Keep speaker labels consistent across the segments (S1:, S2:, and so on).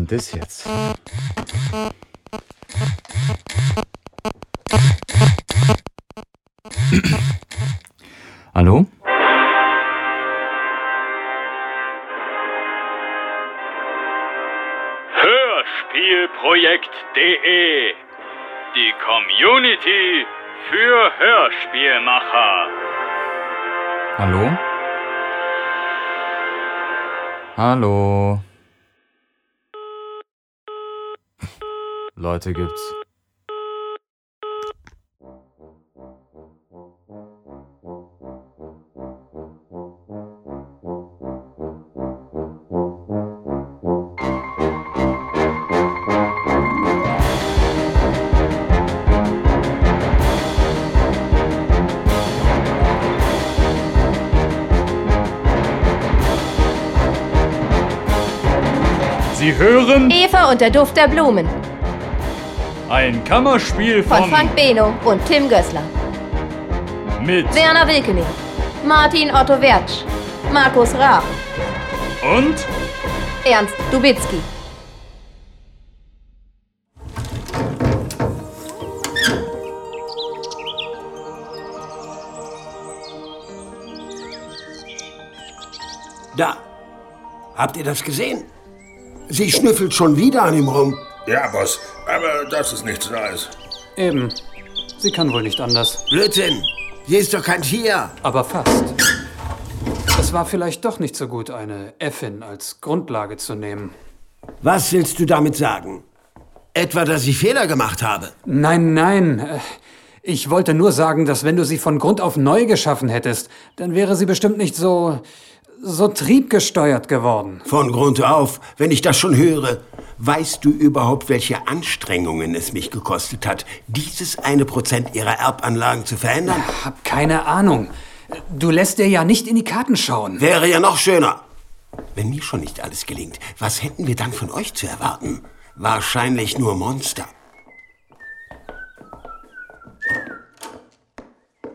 S1: denn das jetzt? Hallo?
S2: Hörspielprojekt.de Die Community für Hörspielmacher.
S1: Hallo? Hallo? Leute gibt's.
S2: Sie hören
S3: Eva und der Duft der Blumen
S2: ein Kammerspiel
S3: von
S2: von,
S3: Frank Beno und Tim Gößler.
S2: mit
S3: Werner Wilkening, Martin Otto Wertsch, Markus Raab,
S2: und
S3: Ernst Dubitzky.
S4: Da. Habt ihr das gesehen? Sie schnüffelt schon wieder an ihm rum.
S5: Ja, Boss, aber das ist nichts Neues.
S6: Eben. Sie kann wohl nicht anders.
S4: Blödsinn. Sie ist doch kein Tier.
S6: Aber fast. Es war vielleicht doch nicht so gut, eine Äffin als Grundlage zu nehmen.
S4: Was willst du damit sagen? Etwa, dass ich Fehler gemacht habe?
S6: Nein, nein. äh, Ich wollte nur sagen, dass wenn du sie von Grund auf neu geschaffen hättest, dann wäre sie bestimmt nicht so. so triebgesteuert geworden.
S4: Von Grund auf, wenn ich das schon höre. Weißt du überhaupt, welche Anstrengungen es mich gekostet hat, dieses eine Prozent ihrer Erbanlagen zu verändern?
S6: Hab keine Ahnung. Du lässt dir ja nicht in die Karten schauen.
S4: Wäre ja noch schöner. Wenn mir schon nicht alles gelingt, was hätten wir dann von euch zu erwarten? Wahrscheinlich nur Monster.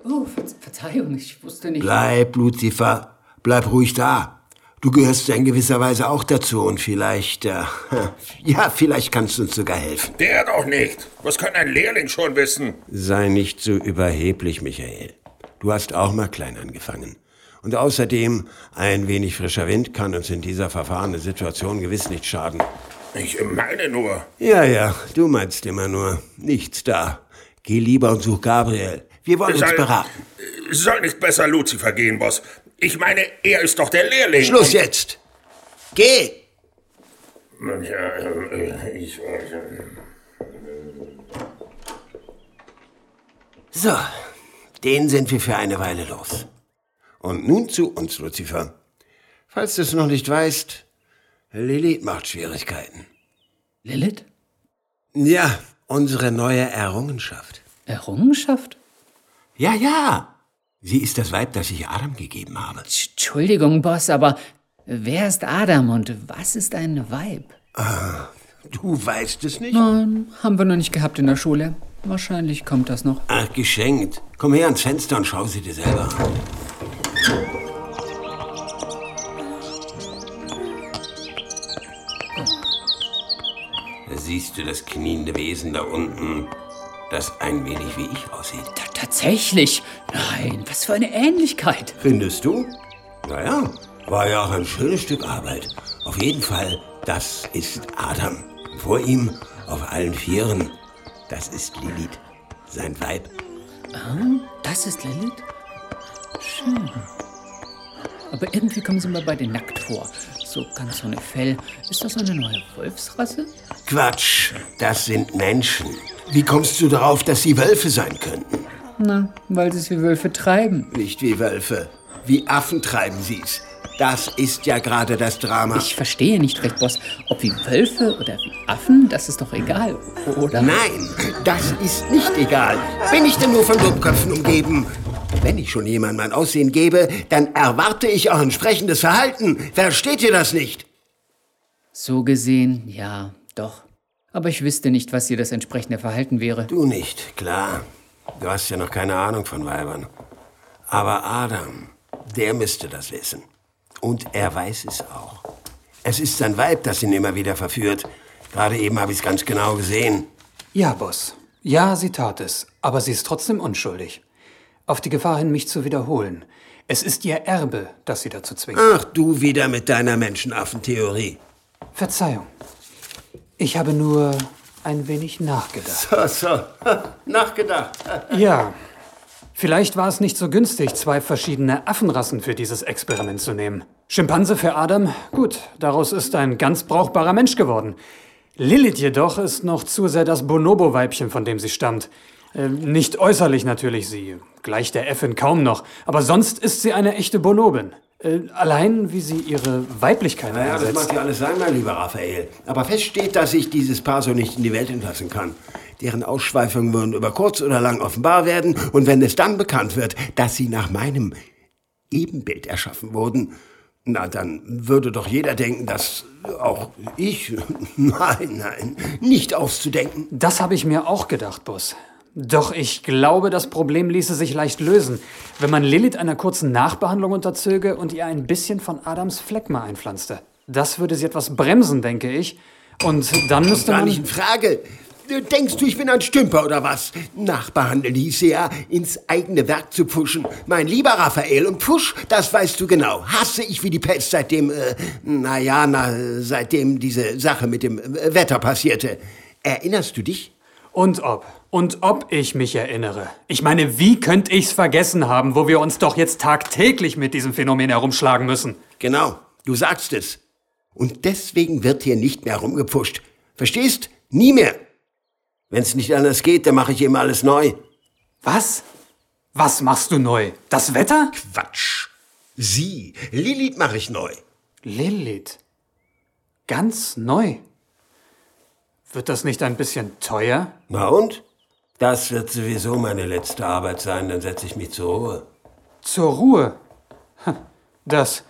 S7: Oh, Ver Verzeihung, ich wusste nicht.
S4: Bleib, Lucifer. Bleib ruhig da. Du gehörst ja in gewisser Weise auch dazu und vielleicht, äh, ja, vielleicht kannst du uns sogar helfen.
S5: Der doch nicht. Was kann ein Lehrling schon wissen?
S4: Sei nicht so überheblich, Michael. Du hast auch mal klein angefangen. Und außerdem, ein wenig frischer Wind kann uns in dieser verfahrenen Situation gewiss nicht schaden.
S5: Ich meine nur.
S4: Ja, ja, du meinst immer nur. Nichts da. Geh lieber und such Gabriel. Wir wollen uns
S5: Soll-
S4: beraten.
S5: Soll nicht besser Lucifer gehen, Boss. Ich meine, er ist doch der Lehrling.
S4: Schluss jetzt. Geh.
S5: Ja, äh, ich, äh,
S4: So, den sind wir für eine Weile los. Und nun zu uns, Lucifer. Falls du es noch nicht weißt, Lilith macht Schwierigkeiten.
S7: Lilith?
S4: Ja, unsere neue Errungenschaft.
S7: Errungenschaft?
S4: Ja, ja. Sie ist das Weib, das ich Adam gegeben habe.
S7: Entschuldigung, Boss, aber wer ist Adam und was ist ein Weib?
S4: Du weißt es nicht?
S7: Nein, haben wir noch nicht gehabt in der Schule. Wahrscheinlich kommt das noch.
S4: Ach, geschenkt. Komm her ans Fenster und schau sie dir selber an. Da siehst du das kniende Wesen da unten, das ein wenig wie ich aussieht.
S7: Ta tatsächlich? Nein, was für eine Ähnlichkeit.
S4: Findest du? Naja, war ja auch ein schönes Stück Arbeit. Auf jeden Fall, das ist Adam. Vor ihm, auf allen Vieren, das ist Lilith, sein Weib.
S7: Das ist Lilith? Schön. Aber irgendwie kommen sie mir beide nackt vor. So ganz ohne Fell. Ist das eine neue Wolfsrasse?
S4: Quatsch, das sind Menschen. Wie kommst du darauf, dass sie Wölfe sein könnten?
S7: Na, weil sie es wie Wölfe treiben.
S4: Nicht wie Wölfe, wie Affen treiben sie's. Das ist ja gerade das Drama.
S7: Ich verstehe nicht recht, Boss. Ob wie Wölfe oder wie Affen, das ist doch egal, oder?
S4: Nein, das ist nicht egal. Bin ich denn nur von Dummköpfen umgeben? Wenn ich schon jemandem mein Aussehen gebe, dann erwarte ich auch entsprechendes Verhalten. Versteht ihr das nicht?
S7: So gesehen, ja, doch. Aber ich wüsste nicht, was hier das entsprechende Verhalten wäre.
S4: Du nicht, klar. Du hast ja noch keine Ahnung von Weibern. Aber Adam, der müsste das wissen. Und er weiß es auch. Es ist sein Weib, das ihn immer wieder verführt. Gerade eben habe ich es ganz genau gesehen.
S6: Ja, Boss. Ja, sie tat es. Aber sie ist trotzdem unschuldig. Auf die Gefahr hin, mich zu wiederholen. Es ist ihr Erbe, das sie dazu zwingt.
S4: Ach, du wieder mit deiner Menschenaffentheorie.
S6: Verzeihung. Ich habe nur ein wenig nachgedacht.
S4: So, so. Nachgedacht.
S6: Ja. Vielleicht war es nicht so günstig, zwei verschiedene Affenrassen für dieses Experiment zu nehmen. Schimpanse für Adam, gut, daraus ist ein ganz brauchbarer Mensch geworden. Lilith jedoch ist noch zu sehr das Bonobo-Weibchen, von dem sie stammt. Äh, nicht äußerlich natürlich, sie gleicht der Äffin kaum noch, aber sonst ist sie eine echte Bonobin. Äh, allein, wie sie ihre Weiblichkeit
S4: Naja, das
S6: einsetzt.
S4: mag ja alles sein, mein lieber Raphael. Aber fest steht, dass ich dieses Paar so nicht in die Welt entlassen kann. Deren Ausschweifungen würden über kurz oder lang offenbar werden. Und wenn es dann bekannt wird, dass sie nach meinem Ebenbild erschaffen wurden, na, dann würde doch jeder denken, dass auch ich, nein, nein, nicht auszudenken.
S6: Das habe ich mir auch gedacht, Bus. Doch ich glaube, das Problem ließe sich leicht lösen, wenn man Lilith einer kurzen Nachbehandlung unterzöge und ihr ein bisschen von Adams Phlegma einpflanzte. Das würde sie etwas bremsen, denke ich. Und dann müsste
S4: Gar
S6: man...
S4: nicht in Frage. Denkst du, ich bin ein Stümper oder was? Nachbehandeln hieße ja, ins eigene Werk zu pfuschen. Mein lieber Raphael, und Pfusch, das weißt du genau, hasse ich wie die Pest seitdem, äh, naja, na, seitdem diese Sache mit dem äh, Wetter passierte. Erinnerst du dich?
S6: Und ob. Und ob ich mich erinnere. Ich meine, wie könnte ich's vergessen haben, wo wir uns doch jetzt tagtäglich mit diesem Phänomen herumschlagen müssen?
S4: Genau, du sagst es. Und deswegen wird hier nicht mehr rumgepfuscht. Verstehst? Nie mehr. Wenn's nicht anders geht, dann mache ich eben alles neu.
S6: Was? Was machst du neu? Das Wetter?
S4: Quatsch. Sie, Lilith mache ich neu.
S6: Lilith. Ganz neu. Wird das nicht ein bisschen teuer?
S4: Na und? Das wird sowieso meine letzte Arbeit sein, dann setze ich mich zur Ruhe.
S6: Zur Ruhe. Hm, Das.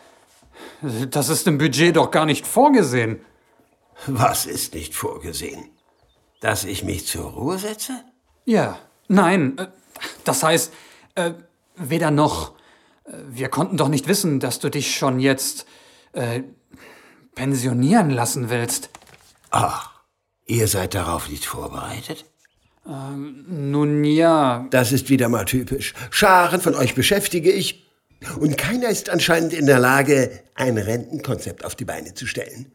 S6: Das ist im Budget doch gar nicht vorgesehen.
S4: Was ist nicht vorgesehen? Dass ich mich zur Ruhe setze?
S6: Ja. Nein. äh, Das heißt, äh, weder noch. Äh, Wir konnten doch nicht wissen, dass du dich schon jetzt äh, pensionieren lassen willst.
S4: Ach, ihr seid darauf nicht vorbereitet?
S6: Nun ja.
S4: Das ist wieder mal typisch. Scharen von euch beschäftige ich. Und keiner ist anscheinend in der Lage, ein Rentenkonzept auf die Beine zu stellen.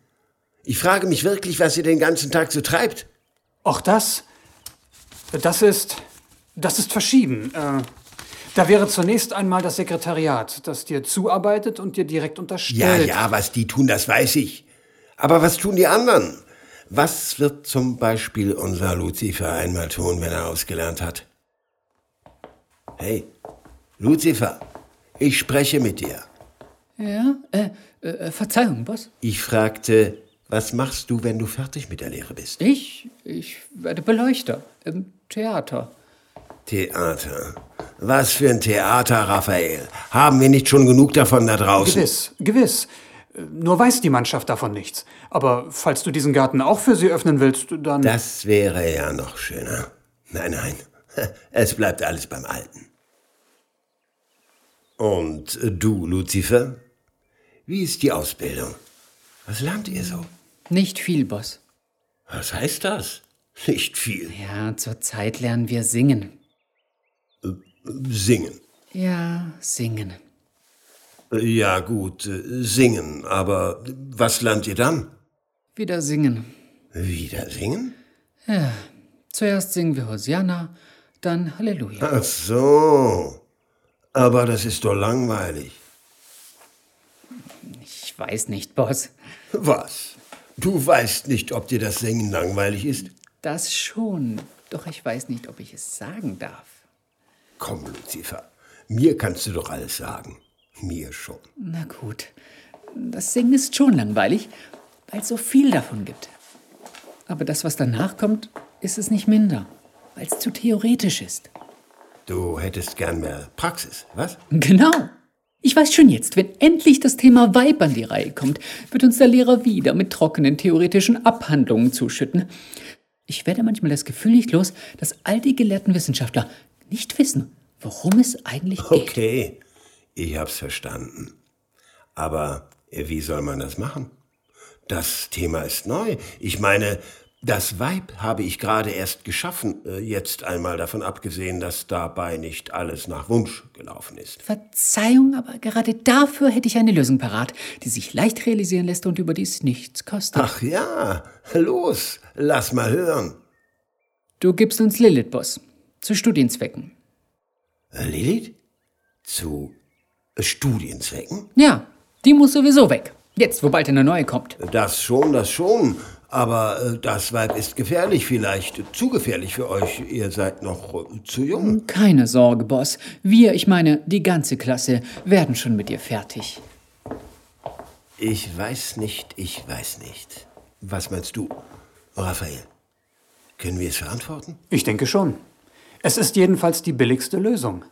S4: Ich frage mich wirklich, was ihr den ganzen Tag so treibt.
S6: Auch das. Das ist. Das ist verschieden. Äh, da wäre zunächst einmal das Sekretariat, das dir zuarbeitet und dir direkt
S4: Ja,
S6: unterstellt.
S4: ja, was die tun, das weiß ich. Aber was tun die anderen? Was wird zum Beispiel unser Lucifer einmal tun, wenn er ausgelernt hat? Hey, Lucifer, ich spreche mit dir.
S7: Ja? Äh, äh, Verzeihung, Boss.
S4: Ich fragte, was machst du, wenn du fertig mit der Lehre bist?
S7: Ich? Ich werde Beleuchter im Theater.
S4: Theater. Was für ein Theater, Raphael. Haben wir nicht schon genug davon da draußen?
S6: Gewiss, gewiss. Äh, Nur weiß die Mannschaft davon nichts. Aber falls du diesen Garten auch für sie öffnen willst, dann.
S4: Das wäre ja noch schöner. Nein, nein. Es bleibt alles beim Alten. Und du, Lucifer? Wie ist die Ausbildung? Was lernt ihr so?
S7: Nicht viel, Boss.
S4: Was heißt das? Nicht viel.
S7: Ja, zurzeit lernen wir singen.
S4: Singen.
S7: Ja, singen.
S4: Ja, gut, äh, singen. Aber was lernt ihr dann?
S7: Wieder singen.
S4: Wieder singen?
S7: Zuerst singen wir Hosianna, dann Halleluja.
S4: Ach so. Aber das ist doch langweilig.
S7: Ich weiß nicht, Boss.
S4: Was? Du weißt nicht, ob dir das Singen langweilig ist?
S7: Das schon. Doch ich weiß nicht, ob ich es sagen darf.
S4: Komm, Lucifer. Mir kannst du doch alles sagen. Mir schon.
S7: Na gut. Das Singen ist schon langweilig, weil es so viel davon gibt. Aber das, was danach kommt, ist es nicht minder, weil es zu theoretisch ist.
S4: Du hättest gern mehr Praxis, was?
S7: Genau. Ich weiß schon jetzt, wenn endlich das Thema Weib an die Reihe kommt, wird uns der Lehrer wieder mit trockenen theoretischen Abhandlungen zuschütten. Ich werde manchmal das Gefühl nicht los, dass all die gelehrten Wissenschaftler nicht wissen, worum es eigentlich geht.
S4: Okay, ich hab's verstanden. Aber äh, wie soll man das machen? das Thema ist neu. Ich meine, das Weib habe ich gerade erst geschaffen, äh, jetzt einmal davon abgesehen, dass dabei nicht alles nach Wunsch gelaufen ist.
S7: Verzeihung, aber gerade dafür hätte ich eine Lösung parat, die sich leicht realisieren lässt und überdies nichts kostet.
S4: Ach ja, los, lass mal hören.
S7: Du gibst uns Lilith, Boss. Zu Studienzwecken.
S4: Äh, Lilith? Zu Studienzwecken?
S7: Ja, die muss sowieso weg. Jetzt, wo bald eine neue kommt.
S4: Das schon, das schon. Aber äh, das Weib ist gefährlich, vielleicht zu gefährlich für euch. Ihr seid noch äh, zu jung.
S7: Keine Sorge, Boss. Wir, ich meine, die ganze Klasse, werden schon mit dir fertig.
S4: Ich weiß nicht, ich weiß nicht. Was meinst du, Raphael? Können wir es verantworten?
S6: Ich denke schon. Es ist jedenfalls die billigste Lösung.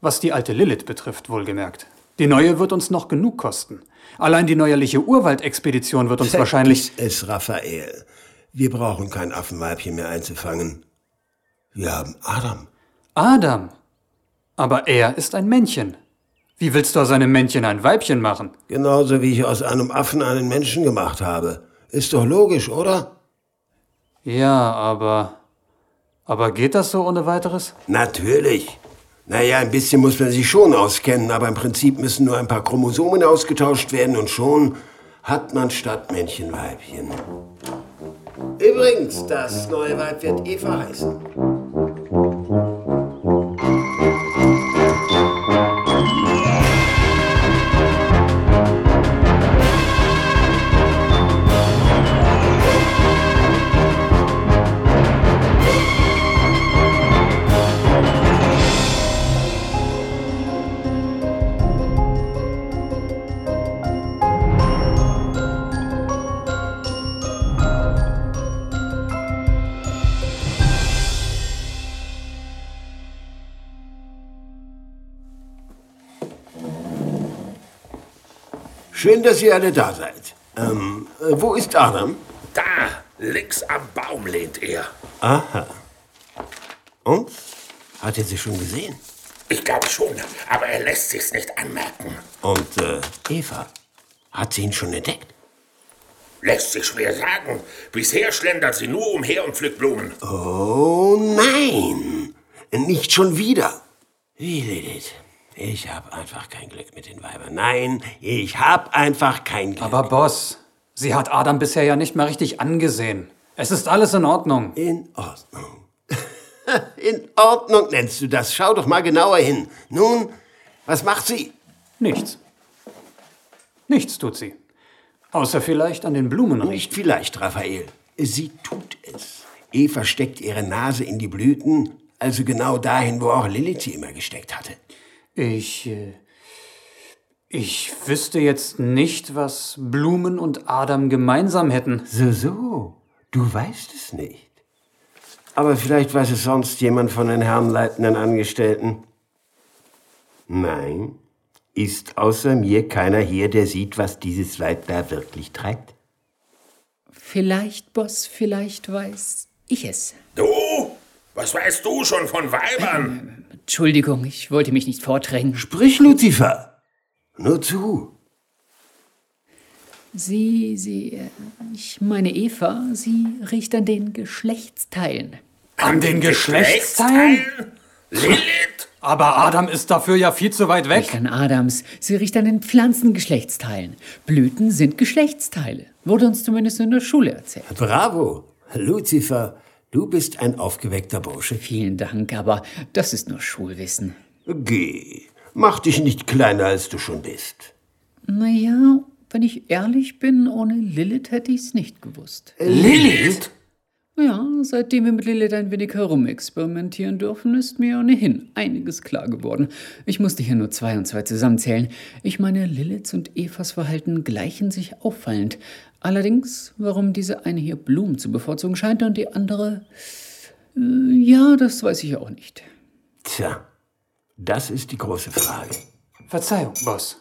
S6: Was die alte Lilith betrifft, wohlgemerkt. Die neue wird uns noch genug kosten. Allein die neuerliche Urwaldexpedition wird uns wahrscheinlich.
S4: Vergiss es, Raphael. Wir brauchen kein Affenweibchen mehr einzufangen. Wir haben Adam.
S6: Adam. Aber er ist ein Männchen. Wie willst du aus einem Männchen ein Weibchen machen?
S4: Genauso wie ich aus einem Affen einen Menschen gemacht habe. Ist doch logisch, oder?
S6: Ja, aber. Aber geht das so ohne weiteres?
S4: Natürlich. Naja, ein bisschen muss man sich schon auskennen, aber im Prinzip müssen nur ein paar Chromosomen ausgetauscht werden und schon hat man statt Männchen Weibchen. Übrigens, das neue Weib wird Eva heißen. Schön, dass ihr alle da seid. Ähm, äh, wo ist Adam?
S5: Da, links am Baum lehnt er.
S4: Aha. Und? Hat er sie schon gesehen?
S5: Ich glaube schon, aber er lässt sich's nicht anmerken.
S4: Und äh, Eva? Hat sie ihn schon entdeckt?
S5: Lässt sich schwer sagen. Bisher schlendert sie nur umher und pflückt Blumen.
S4: Oh nein! Nicht schon wieder. Wie, Lilith? Ich habe einfach kein Glück mit den Weibern. Nein, ich habe einfach kein Glück.
S6: Aber Boss, sie hat Adam bisher ja nicht mal richtig angesehen. Es ist alles in Ordnung.
S4: In Ordnung. In Ordnung nennst du das. Schau doch mal genauer hin. Nun, was macht sie?
S6: Nichts. Nichts tut sie. Außer vielleicht an den Blumen riechen.
S4: Nicht vielleicht, Raphael. Sie tut es. Eva steckt ihre Nase in die Blüten, also genau dahin, wo auch Lilith sie immer gesteckt hatte.
S6: Ich. Äh, ich wüsste jetzt nicht, was Blumen und Adam gemeinsam hätten.
S4: So, so. Du weißt es nicht. Aber vielleicht weiß es sonst jemand von den Herren leitenden Angestellten. Nein, ist außer mir keiner hier, der sieht, was dieses Weib da wirklich treibt.
S7: Vielleicht, Boss, vielleicht weiß ich es.
S5: Du? Was weißt du schon von Weibern?
S7: Entschuldigung, ich wollte mich nicht vordrängen.
S4: Sprich, Luzifer. Nur zu.
S7: Sie, sie, äh, ich meine Eva, sie riecht an den Geschlechtsteilen.
S6: An den Geschlechtsteilen?
S5: Lilith?
S6: Aber Adam ist dafür ja viel zu weit weg.
S7: Nicht an Adams, sie riecht an den Pflanzengeschlechtsteilen. Blüten sind Geschlechtsteile. Wurde uns zumindest in der Schule erzählt.
S4: Bravo, Luzifer. Du bist ein aufgeweckter Bursche.
S7: Vielen Dank, aber das ist nur Schulwissen.
S4: Geh. Mach dich nicht kleiner, als du schon bist.
S7: Naja, wenn ich ehrlich bin, ohne Lilith hätte ich's nicht gewusst.
S4: Lilith?
S7: Ja, seitdem wir mit Lilith ein wenig herumexperimentieren dürfen, ist mir ohnehin einiges klar geworden. Ich musste hier nur zwei und zwei zusammenzählen. Ich meine, Liliths und Evas Verhalten gleichen sich auffallend. Allerdings, warum diese eine hier Blumen zu bevorzugen scheint und die andere. Äh, ja, das weiß ich auch nicht.
S4: Tja, das ist die große Frage.
S6: Verzeihung, Boss.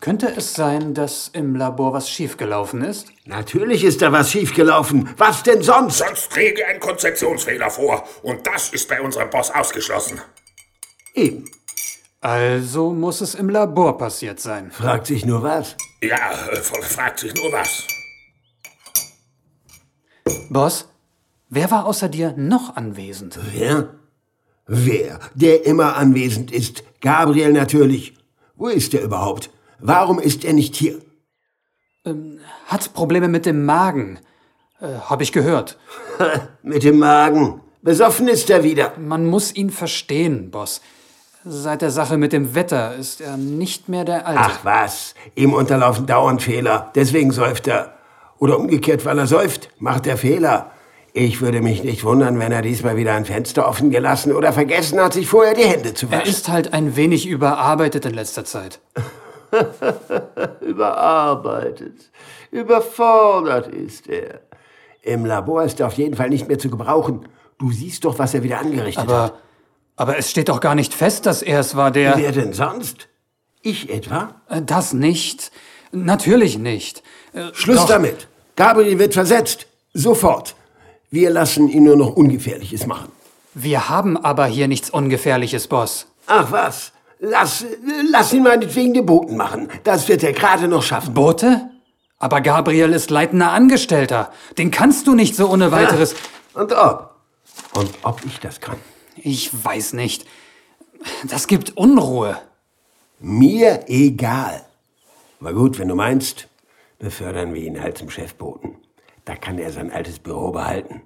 S6: Könnte es sein, dass im Labor was schiefgelaufen ist?
S4: Natürlich ist da was schiefgelaufen. Was denn sonst?
S5: Sonst träge ein Konzeptionsfehler vor. Und das ist bei unserem Boss ausgeschlossen.
S4: Eben.
S6: Also muss es im Labor passiert sein.
S4: Fragt sich nur was.
S5: Ja, äh, fragt sich nur was.
S6: Boss, wer war außer dir noch anwesend?
S4: Wer? Wer? Der immer anwesend ist. Gabriel natürlich. Wo ist er überhaupt? Warum ist er nicht hier?
S6: Hat Probleme mit dem Magen. Äh, hab ich gehört.
S4: Mit dem Magen. Besoffen ist er wieder.
S6: Man muss ihn verstehen, Boss. Seit der Sache mit dem Wetter ist er nicht mehr der Alte.
S4: Ach was, ihm unterlaufen dauernd Fehler. Deswegen säuft er. Oder umgekehrt, weil er säuft, macht er Fehler. Ich würde mich nicht wundern, wenn er diesmal wieder ein Fenster offen gelassen oder vergessen hat, sich vorher die Hände zu
S6: er
S4: waschen.
S6: ist halt ein wenig überarbeitet in letzter Zeit.
S4: überarbeitet. Überfordert ist er. Im Labor ist er auf jeden Fall nicht mehr zu gebrauchen. Du siehst doch, was er wieder angerichtet hat.
S6: Aber, aber es steht doch gar nicht fest, dass er es war, der...
S4: Wer denn sonst? Ich etwa?
S6: Äh, Das nicht. Natürlich nicht. Äh,
S4: Schluss
S6: doch,
S4: damit. Gabriel wird versetzt. Sofort. Wir lassen ihn nur noch Ungefährliches machen.
S6: Wir haben aber hier nichts Ungefährliches, Boss.
S4: Ach was. Lass, lass ihn meinetwegen den Boten machen. Das wird er gerade noch schaffen.
S6: Bote? Aber Gabriel ist leitender Angestellter. Den kannst du nicht so ohne weiteres...
S4: Und ob. Und ob ich das kann.
S6: Ich weiß nicht. Das gibt Unruhe.
S4: Mir egal. Aber gut, wenn du meinst, befördern wir ihn halt zum Chefboten. Da kann er sein altes Büro behalten.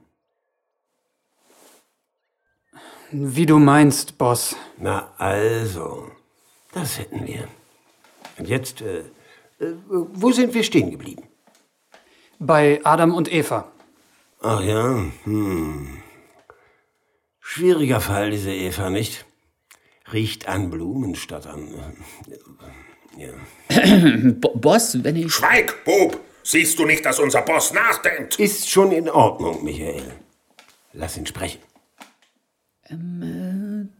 S6: Wie du meinst, Boss.
S4: Na also, das hätten wir. Und jetzt, äh, äh, wo sind wir stehen geblieben?
S6: Bei Adam und Eva.
S4: Ach ja, hm. Schwieriger Fall, diese Eva, nicht? Riecht an Blumen statt an. äh,
S7: Boss, wenn ich.
S5: Schweig, Bob! Siehst du nicht, dass unser Boss nachdenkt?
S4: Ist schon in Ordnung, Michael. Lass ihn sprechen.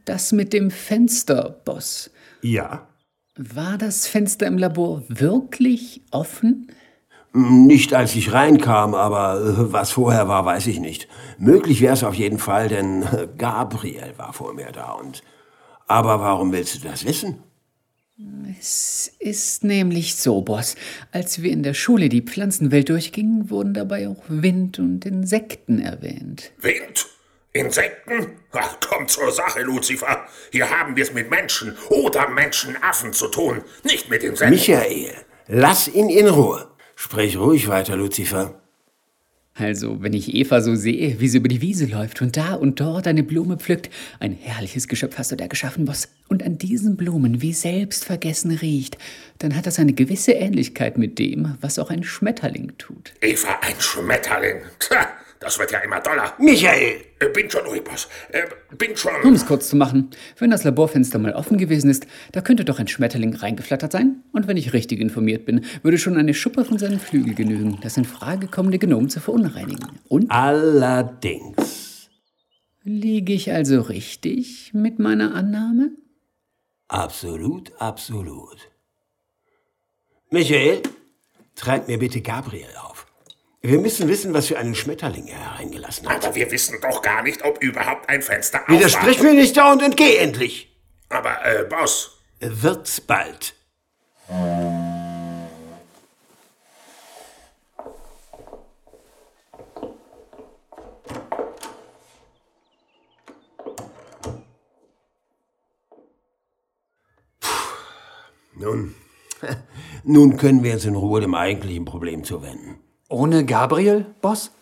S7: Das mit dem Fenster, Boss.
S4: Ja?
S7: War das Fenster im Labor wirklich offen?
S4: Nicht als ich reinkam, aber äh, was vorher war, weiß ich nicht. Möglich wäre es auf jeden Fall, denn äh, Gabriel war vor mir da und. Aber warum willst du das wissen?
S7: Es ist nämlich so, Boss. Als wir in der Schule die Pflanzenwelt durchgingen, wurden dabei auch Wind und Insekten erwähnt.
S5: Wind? Insekten? Ach, komm zur Sache, Lucifer. Hier haben wir es mit Menschen oder Menschenaffen zu tun, nicht mit Insekten.
S4: Michael, lass ihn in Ruhe. Sprich ruhig weiter, Lucifer.
S7: Also, wenn ich Eva so sehe, wie sie über die Wiese läuft und da und dort eine Blume pflückt, ein herrliches Geschöpf hast du da geschaffen, Boss, und an diesen Blumen wie selbstvergessen riecht, dann hat das eine gewisse Ähnlichkeit mit dem, was auch ein Schmetterling tut.
S5: Eva, ein Schmetterling. Tja, das wird ja immer doller.
S4: Michael!
S5: Äh, bin schon ruhig, Boss. Äh, bin
S7: Um
S5: schon.
S7: es kurz zu machen, wenn das Laborfenster mal offen gewesen ist, da könnte doch ein Schmetterling reingeflattert sein. Und wenn ich richtig informiert bin, würde schon eine Schuppe von seinen Flügel genügen, das in Frage kommende Genom zu verunreinigen. Und
S4: Allerdings.
S7: liege ich also richtig mit meiner Annahme?
S4: Absolut, absolut. Michael, treib mir bitte Gabriel auf. Wir müssen wissen, was für einen Schmetterling er hereingelassen hat.
S5: Aber wir wissen doch gar nicht, ob überhaupt ein Fenster auf
S4: Widersprich mir nicht dauernd und geh endlich.
S5: Aber, äh, Boss,
S4: Wird's bald. Nun, nun können wir uns in Ruhe dem eigentlichen Problem zuwenden.
S6: Ohne Gabriel, Boss?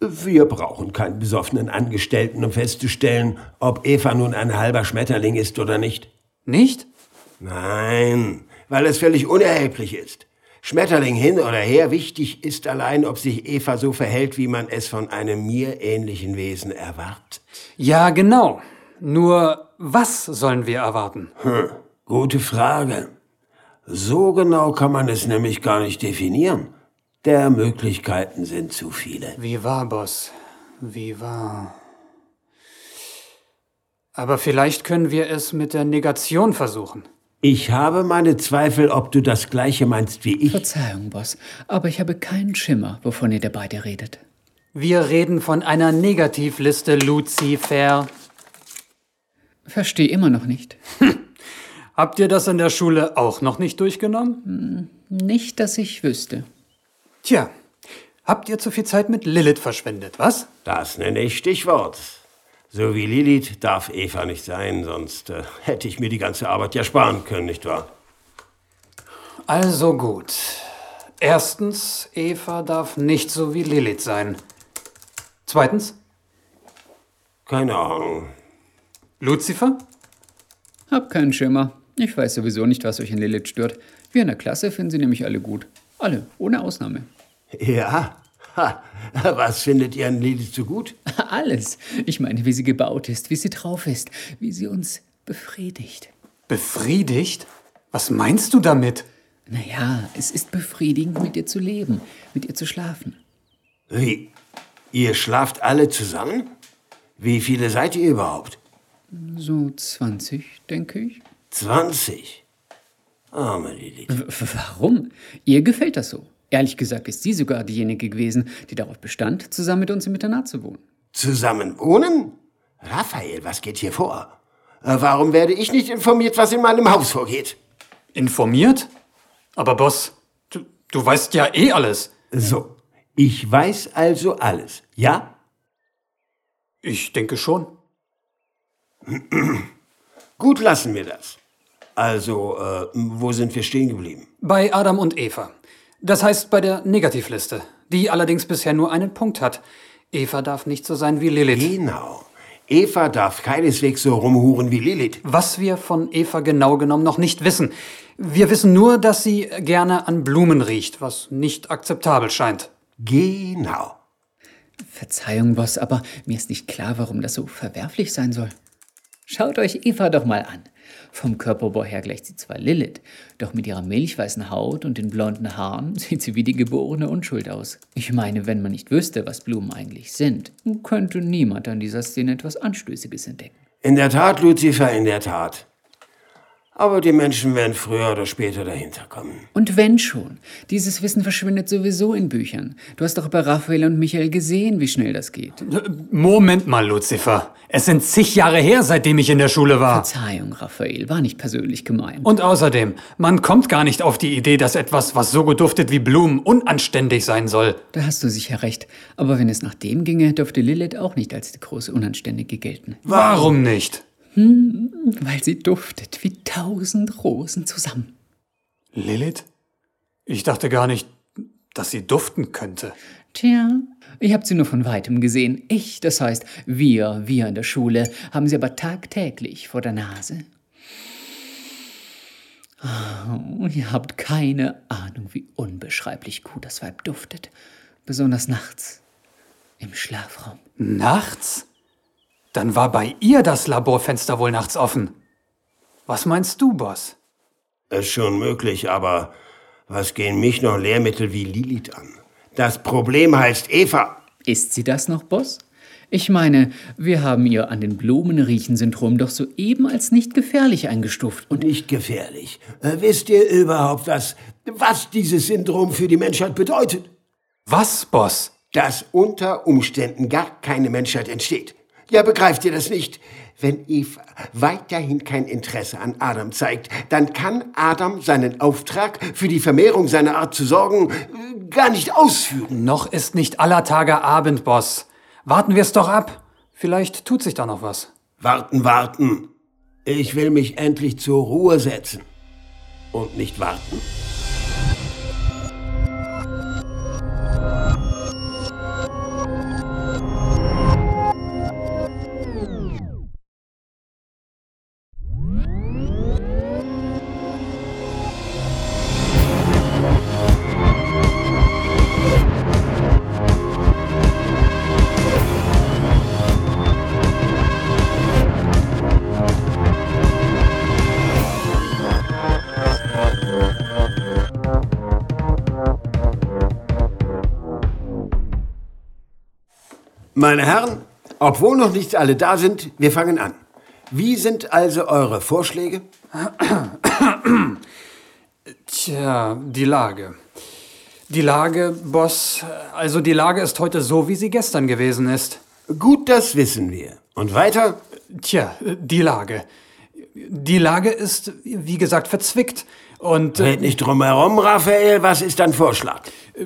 S4: Wir brauchen keinen besoffenen Angestellten, um festzustellen, ob Eva nun ein halber Schmetterling ist oder nicht.
S6: Nicht?
S4: Nein, weil es völlig unerheblich ist. Schmetterling hin oder her, wichtig ist allein, ob sich Eva so verhält, wie man es von einem mir ähnlichen Wesen erwartet.
S6: Ja, genau. Nur, was sollen wir erwarten?
S4: Gute Frage. So genau kann man es nämlich gar nicht definieren. Der Möglichkeiten sind zu viele.
S6: Wie war, Boss? Wie war? Aber vielleicht können wir es mit der Negation versuchen.
S4: Ich habe meine Zweifel, ob du das Gleiche meinst wie ich.
S7: Verzeihung, Boss, aber ich habe keinen Schimmer, wovon ihr da beide redet.
S6: Wir reden von einer Negativliste, Lucifer.
S7: Verstehe immer noch nicht.
S6: Habt ihr das in der Schule auch noch nicht durchgenommen?
S7: Nicht, dass ich wüsste.
S6: Tja, Habt ihr zu viel Zeit mit Lilith verschwendet, was?
S4: Das nenne ich Stichwort. So wie Lilith darf Eva nicht sein, sonst äh, hätte ich mir die ganze Arbeit ja sparen können, nicht wahr?
S6: Also gut. Erstens, Eva darf nicht so wie Lilith sein. Zweitens,
S4: Keine Ahnung.
S6: Lucifer?
S7: Hab keinen Schimmer. Ich weiß sowieso nicht, was euch in Lilith stört. Wir in der Klasse finden sie nämlich alle gut. Alle, ohne Ausnahme.
S4: Ja? Ha. Was findet ihr an Lilith so gut?
S7: Alles. Ich meine, wie sie gebaut ist, wie sie drauf ist, wie sie uns befriedigt.
S6: Befriedigt? Was meinst du damit?
S7: Naja, es ist befriedigend, mit ihr zu leben, mit ihr zu schlafen.
S4: Wie? Ihr schlaft alle zusammen? Wie viele seid ihr überhaupt?
S7: So 20, denke ich.
S4: 20. Arme Lilith.
S7: W warum? Ihr gefällt das so. Ehrlich gesagt ist sie sogar diejenige gewesen, die darauf bestand, zusammen mit uns im Internat zu wohnen.
S4: Zusammen wohnen? Raphael, was geht hier vor? Äh, Warum werde ich nicht informiert, was in meinem Haus vorgeht?
S6: Informiert? Aber Boss, du, du weißt ja eh alles.
S4: So, ich weiß also alles, ja?
S6: Ich denke schon.
S4: Gut, lassen wir das. Also, äh, wo sind wir stehen geblieben?
S6: Bei Adam und Eva. Das heißt bei der Negativliste, die allerdings bisher nur einen Punkt hat. Eva darf nicht so sein wie Lilith.
S4: Genau. Eva darf keineswegs so rumhuren wie Lilith.
S6: Was wir von Eva genau genommen noch nicht wissen. Wir wissen nur, dass sie gerne an Blumen riecht, was nicht akzeptabel scheint.
S4: Genau.
S7: Verzeihung, Boss, aber mir ist nicht klar, warum das so verwerflich sein soll. Schaut euch Eva doch mal an. Vom Körperbau her gleicht sie zwar Lilith, doch mit ihrer milchweißen Haut und den blonden Haaren sieht sie wie die geborene Unschuld aus. Ich meine, wenn man nicht wüsste, was Blumen eigentlich sind, könnte niemand an dieser Szene etwas Anstößiges entdecken.
S4: In der Tat, Lucifer, in der Tat. Aber die Menschen werden früher oder später dahinter kommen.
S7: Und wenn schon, dieses Wissen verschwindet sowieso in Büchern. Du hast doch bei Raphael und Michael gesehen, wie schnell das geht.
S6: Moment mal, Lucifer. Es sind zig Jahre her, seitdem ich in der Schule war.
S7: Verzeihung, Raphael, war nicht persönlich gemeint.
S6: Und außerdem, man kommt gar nicht auf die Idee, dass etwas, was so geduftet wie Blumen, unanständig sein soll.
S7: Da hast du sicher recht. Aber wenn es nach dem ginge, dürfte Lilith auch nicht als die große Unanständige gelten.
S6: Warum nicht?
S7: Weil sie duftet wie tausend Rosen zusammen.
S6: Lilith? Ich dachte gar nicht, dass sie duften könnte.
S7: Tja, ich hab sie nur von weitem gesehen. Ich, das heißt, wir, wir in der Schule, haben sie aber tagtäglich vor der Nase. Oh, ihr habt keine Ahnung, wie unbeschreiblich gut das Weib duftet. Besonders nachts. Im Schlafraum.
S6: Nachts? Dann war bei ihr das Laborfenster wohl nachts offen. Was meinst du, Boss?
S4: Ist schon möglich, aber was gehen mich noch Lehrmittel wie Lilith an? Das Problem heißt Eva.
S7: Ist sie das noch, Boss? Ich meine, wir haben ihr an den Blumenriechen-Syndrom doch soeben als nicht gefährlich eingestuft. Und
S4: Nicht gefährlich. Äh, wisst ihr überhaupt, was, was dieses Syndrom für die Menschheit bedeutet?
S6: Was, Boss?
S4: Dass unter Umständen gar keine Menschheit entsteht. Ja, begreift ihr das nicht? Wenn Eva weiterhin kein Interesse an Adam zeigt, dann kann Adam seinen Auftrag, für die Vermehrung seiner Art zu sorgen, äh, gar nicht ausführen.
S6: Noch ist nicht aller Tage Abend, Boss. Warten wir es doch ab. Vielleicht tut sich da noch was.
S4: Warten, warten. Ich will mich endlich zur Ruhe setzen. Und nicht warten. Meine Herren, obwohl noch nicht alle da sind, wir fangen an. Wie sind also eure Vorschläge?
S6: Tja, die Lage. Die Lage, Boss, also die Lage ist heute so, wie sie gestern gewesen ist.
S4: Gut, das wissen wir. Und weiter?
S6: Tja, die Lage. Die Lage ist, wie gesagt, verzwickt. Und äh,
S4: Red nicht drum herum, Raphael. Was ist dein Vorschlag?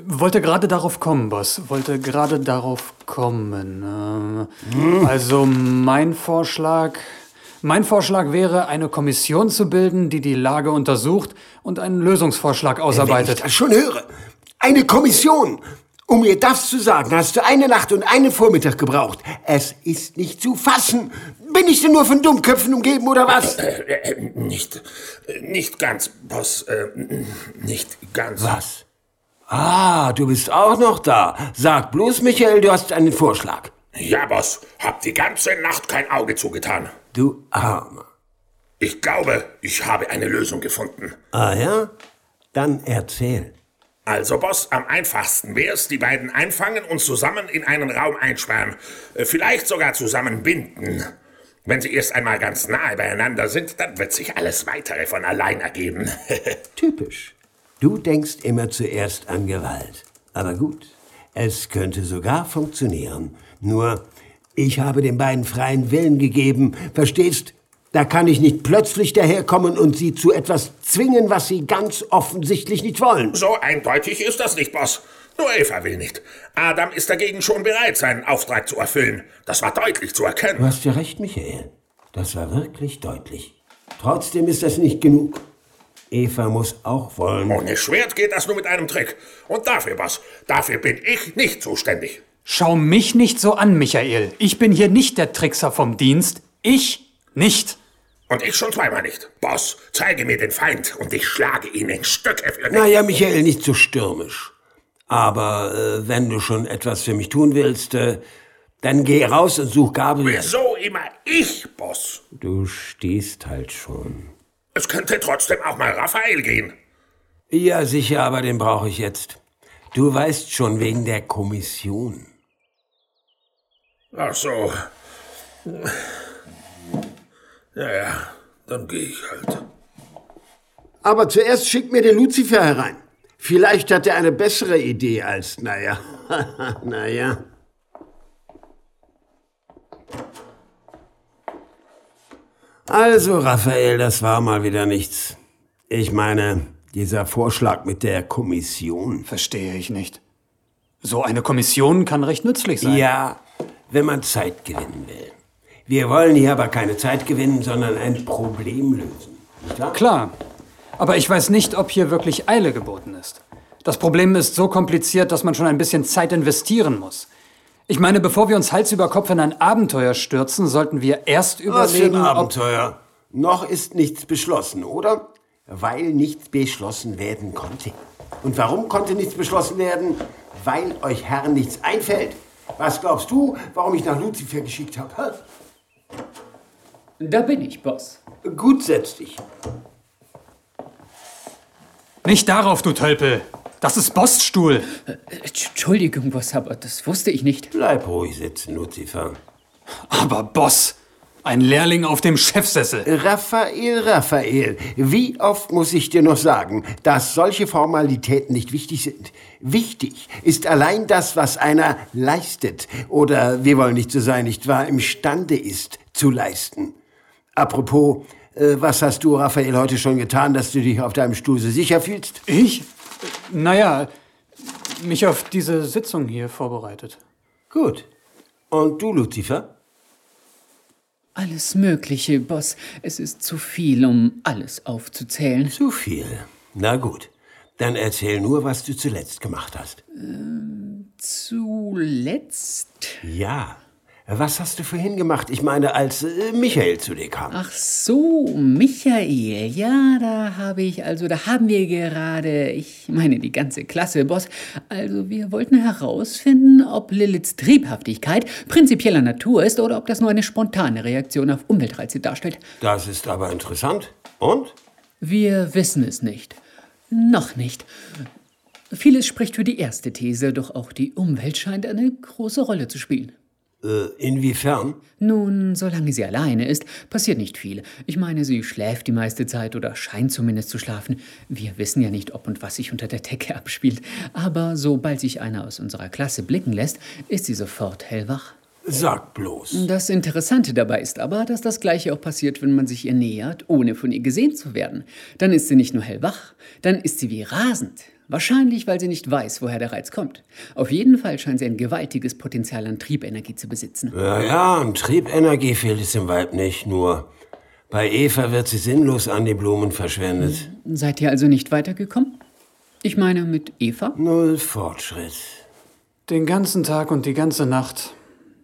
S6: wollte gerade darauf kommen, Boss. Wollte gerade darauf kommen. Äh, Also mein Vorschlag. Mein Vorschlag wäre, eine Kommission zu bilden, die die Lage untersucht und einen Lösungsvorschlag
S4: Wenn ich
S6: ausarbeitet.
S4: das schon höre. Eine Kommission. Um mir das zu sagen, hast du eine Nacht und einen Vormittag gebraucht. Es ist nicht zu fassen. Bin ich denn nur von Dummköpfen umgeben oder was?
S5: Äh, nicht, äh, nicht ganz, Boss. Äh, nicht ganz.
S4: Was? Ah, du bist auch noch da. Sag bloß, Michael, du hast einen Vorschlag.
S5: Ja, Boss. Hab die ganze Nacht kein Auge zugetan.
S4: Du Armer.
S5: Ich glaube, ich habe eine Lösung gefunden.
S4: Ah ja? Dann erzähl.
S5: Also, Boss, am einfachsten wär's, die beiden einfangen und zusammen in einen Raum einsperren. Äh, Vielleicht sogar zusammen binden. Wenn sie erst einmal ganz nahe beieinander sind, dann wird sich alles weitere von allein ergeben.
S4: Typisch. Du denkst immer zuerst an Gewalt. Aber gut, es könnte sogar funktionieren. Nur, ich habe den beiden freien Willen gegeben. Verstehst? Da kann ich nicht plötzlich daherkommen und sie zu etwas zwingen, was sie ganz offensichtlich nicht wollen.
S5: so eindeutig ist das nicht, Boss. Nur Eva will nicht. Adam ist dagegen schon bereit, seinen Auftrag zu erfüllen. Das war deutlich zu
S4: Du
S5: erkennen.
S4: hast ja recht, Michael. Das war wirklich deutlich. Trotzdem ist das nicht genug. Eva muss auch wollen.
S5: Ohne Schwert geht das nur mit einem Trick. Und dafür, Boss, dafür bin ich nicht zuständig.
S6: Schau mich nicht so an, Michael. Ich bin hier nicht der Trickser vom Dienst. Ich nicht.
S5: Und ich schon zweimal nicht. Boss, zeige mir den Feind und ich schlage ihn in Stücke für dich.
S4: Naja, Michael, nicht so stürmisch. Aber äh, wenn du schon etwas für mich tun willst, äh, dann geh raus und such Gabriel.
S5: Wieso immer ich, Boss?
S4: Du stehst halt schon.
S5: Es könnte trotzdem auch mal Raphael gehen.
S4: Ja, sicher, aber den brauche ich jetzt. Du weißt schon wegen der Kommission.
S5: Ach so. Ja, ja, dann gehe ich halt.
S4: Aber zuerst schick mir den Lucifer herein. Vielleicht hat er eine bessere Idee als, naja, naja. Also, Raphael, das war mal wieder nichts. Ich meine, dieser Vorschlag mit der Kommission.
S6: Verstehe ich nicht. So eine Kommission kann recht nützlich sein.
S4: Ja, wenn man Zeit gewinnen will. Wir wollen hier aber keine Zeit gewinnen, sondern ein Problem lösen. Wahr?
S6: Klar. Aber ich weiß nicht, ob hier wirklich Eile geboten ist. Das Problem ist so kompliziert, dass man schon ein bisschen Zeit investieren muss. Ich meine, bevor wir uns Hals über Kopf in ein Abenteuer stürzen, sollten wir erst
S4: Was für ein
S6: überlegen.
S4: Abenteuer. Noch ist nichts beschlossen, oder? Weil nichts beschlossen werden konnte. Und warum konnte nichts beschlossen werden? Weil euch Herren nichts einfällt. Was glaubst du, warum ich nach Lucifer geschickt habe?
S7: Da bin ich, Boss.
S4: Gut, setz dich.
S6: Nicht darauf, du Tölpel. Das ist Boststuhl.
S7: Äh, Entschuldigung, Boss, aber das wusste ich nicht.
S4: Bleib ruhig sitzen, Lucifer.
S6: Aber Boss, ein Lehrling auf dem Chefsessel.
S4: Raphael, Raphael, wie oft muss ich dir noch sagen, dass solche Formalitäten nicht wichtig sind? Wichtig ist allein das, was einer leistet oder, wir wollen nicht so sein, nicht wahr, imstande ist zu leisten. Apropos, äh, was hast du, Raphael, heute schon getan, dass du dich auf deinem Stuhl so sicher fühlst?
S6: Ich? Naja, mich auf diese Sitzung hier vorbereitet.
S4: Gut. Und du, Lucifer?
S7: Alles Mögliche, Boss. Es ist zu viel, um alles aufzuzählen.
S4: Zu viel. Na gut. Dann erzähl nur, was du zuletzt gemacht hast.
S7: Zuletzt?
S4: Ja. Was hast du vorhin gemacht? Ich meine, als äh, Michael zu dir kam.
S7: Ach so, Michael. Ja, da habe ich, also da haben wir gerade, ich meine die ganze Klasse, Boss. Also wir wollten herausfinden, ob Liliths Triebhaftigkeit prinzipieller Natur ist oder ob das nur eine spontane Reaktion auf Umweltreize darstellt.
S4: Das ist aber interessant. Und?
S7: Wir wissen es nicht. Noch nicht. Vieles spricht für die erste These, doch auch die Umwelt scheint eine große Rolle zu spielen.
S4: Äh, inwiefern?
S7: Nun, solange sie alleine ist, passiert nicht viel. Ich meine, sie schläft die meiste Zeit oder scheint zumindest zu schlafen. Wir wissen ja nicht, ob und was sich unter der Decke abspielt. Aber sobald sich einer aus unserer Klasse blicken lässt, ist sie sofort hellwach.
S4: Sag bloß.
S7: Das Interessante dabei ist aber, dass das Gleiche auch passiert, wenn man sich ihr nähert, ohne von ihr gesehen zu werden. Dann ist sie nicht nur hellwach, dann ist sie wie rasend. Wahrscheinlich, weil sie nicht weiß, woher der Reiz kommt. Auf jeden Fall scheint sie ein gewaltiges Potenzial an Triebenergie zu besitzen.
S4: Ja, ja, an Triebenergie fehlt es im Weib nicht, nur bei Eva wird sie sinnlos an die Blumen verschwendet.
S7: Seid ihr also nicht weitergekommen? Ich meine mit Eva?
S4: Null Fortschritt.
S6: Den ganzen Tag und die ganze Nacht.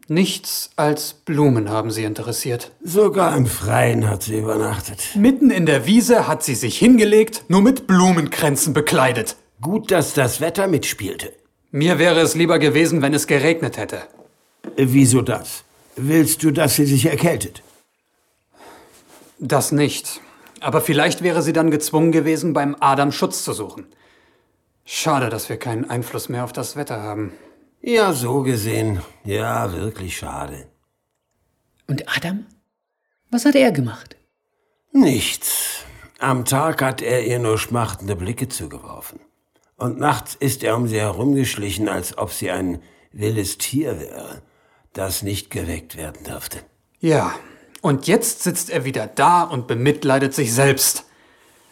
S6: Nichts als Blumen haben sie interessiert.
S4: Sogar im Freien hat sie übernachtet.
S6: Mitten in der Wiese hat sie sich hingelegt, nur mit Blumenkränzen bekleidet.
S4: Gut, dass das Wetter mitspielte.
S6: Mir wäre es lieber gewesen, wenn es geregnet hätte.
S4: Äh, Wieso das? Willst du, dass sie sich erkältet?
S6: Das nicht. Aber vielleicht wäre sie dann gezwungen gewesen, beim Adam Schutz zu suchen. Schade, dass wir keinen Einfluss mehr auf das Wetter haben.
S4: Ja, so gesehen. Ja, wirklich schade.
S7: Und Adam? Was hat er gemacht?
S4: Nichts. Am Tag hat er ihr nur schmachtende Blicke zugeworfen. Und nachts ist er um sie herumgeschlichen, als ob sie ein wildes Tier wäre, das nicht geweckt werden dürfte.
S6: Ja, und jetzt sitzt er wieder da und bemitleidet sich selbst.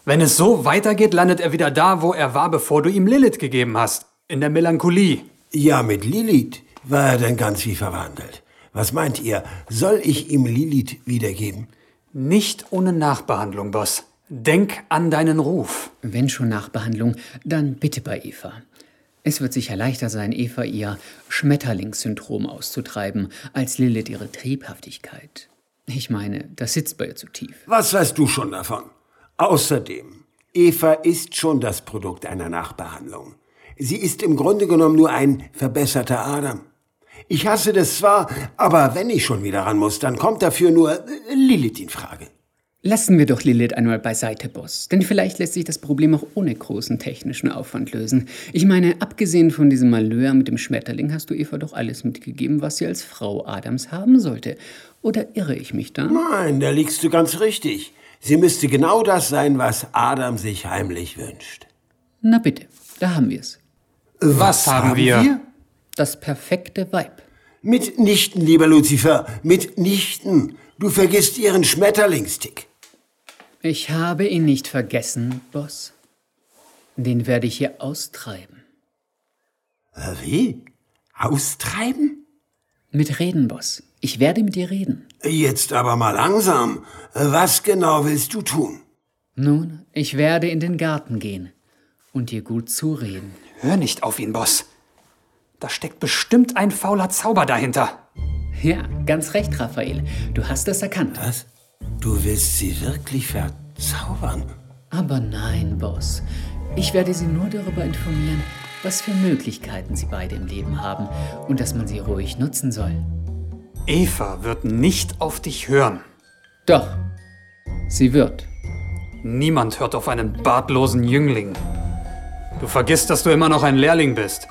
S6: Wenn es so weitergeht, landet er wieder da, wo er war, bevor du ihm Lilith gegeben hast. In der Melancholie.
S4: Ja, mit Lilith war er dann ganz wie verwandelt. Was meint ihr? Soll ich ihm Lilith wiedergeben?
S6: Nicht ohne Nachbehandlung, Boss. Denk an deinen Ruf.
S7: Wenn schon Nachbehandlung, dann bitte bei Eva. Es wird sicher leichter sein, Eva ihr Schmetterlingssyndrom auszutreiben, als Lilith ihre Triebhaftigkeit. Ich meine, das sitzt bei ihr zu tief.
S4: Was weißt du schon davon? Außerdem, Eva ist schon das Produkt einer Nachbehandlung. Sie ist im Grunde genommen nur ein verbesserter Adam. Ich hasse das zwar, aber wenn ich schon wieder ran muss, dann kommt dafür nur äh, Lilith in Frage.
S7: Lassen wir doch Lilith einmal beiseite, Boss. Denn vielleicht lässt sich das Problem auch ohne großen technischen Aufwand lösen. Ich meine, abgesehen von diesem Malheur mit dem Schmetterling hast du Eva doch alles mitgegeben, was sie als Frau Adams haben sollte. Oder irre ich mich da?
S4: Nein, da liegst du ganz richtig. Sie müsste genau das sein, was Adam sich heimlich wünscht.
S7: Na bitte, da haben wir es.
S6: Was, haben wir?
S7: Das perfekte Weib.
S4: Mitnichten, lieber Lucifer, mitnichten. Du vergisst ihren Schmetterlingstick.
S7: Ich habe ihn nicht vergessen, Boss. Den werde ich hier austreiben.
S4: Äh, Wie? Austreiben?
S7: Mit Reden, Boss. Ich werde mit dir reden.
S4: Jetzt aber mal langsam. Was genau willst du tun?
S7: Nun, ich werde in den Garten gehen und dir gut zureden.
S6: Hör nicht auf ihn, Boss. Da steckt bestimmt ein fauler Zauber dahinter.
S7: Ja, ganz recht, Raphael. Du hast es erkannt.
S4: Was? Du willst sie wirklich verzaubern?
S7: Aber nein, Boss. Ich werde Sie nur darüber informieren, was für Möglichkeiten Sie beide im Leben haben und dass man sie ruhig nutzen soll.
S6: Eva wird nicht auf dich hören.
S7: Doch, sie wird.
S6: Niemand hört auf einen bartlosen Jüngling. Du vergisst, dass du immer noch ein Lehrling bist.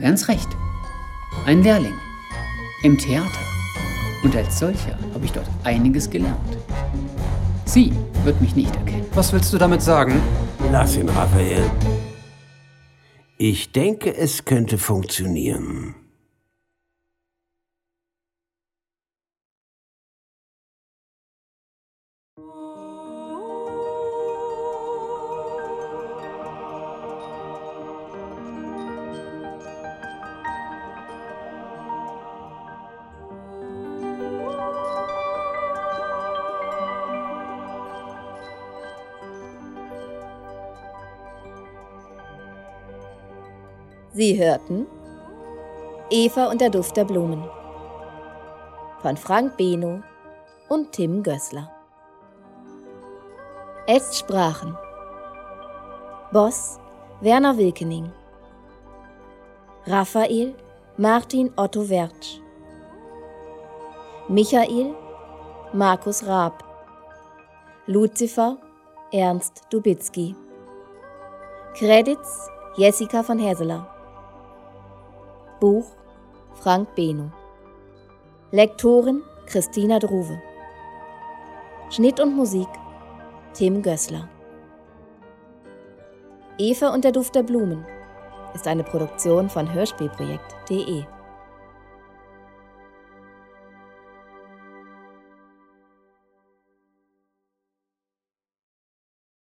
S7: Ganz recht. Ein Lehrling. Im Theater. Und als solcher habe ich dort einiges gelernt. Sie wird mich nicht erkennen.
S6: Was willst du damit sagen?
S4: Lass ihn, Raphael. Ich denke, es könnte funktionieren.
S3: Sie hörten Eva und der Duft der Blumen von Frank Beno und Tim Gößler. Es sprachen Boss Werner Wilkening, Raphael Martin Otto Wertsch, Michael Markus Raab, Luzifer Ernst Dubitzky, Credits Jessica von Häseler. Buch Frank Beno. Lektorin Christina Druwe. Schnitt und Musik Tim Gößler. Eva und der Duft der Blumen ist eine Produktion von Hörspielprojekt.de.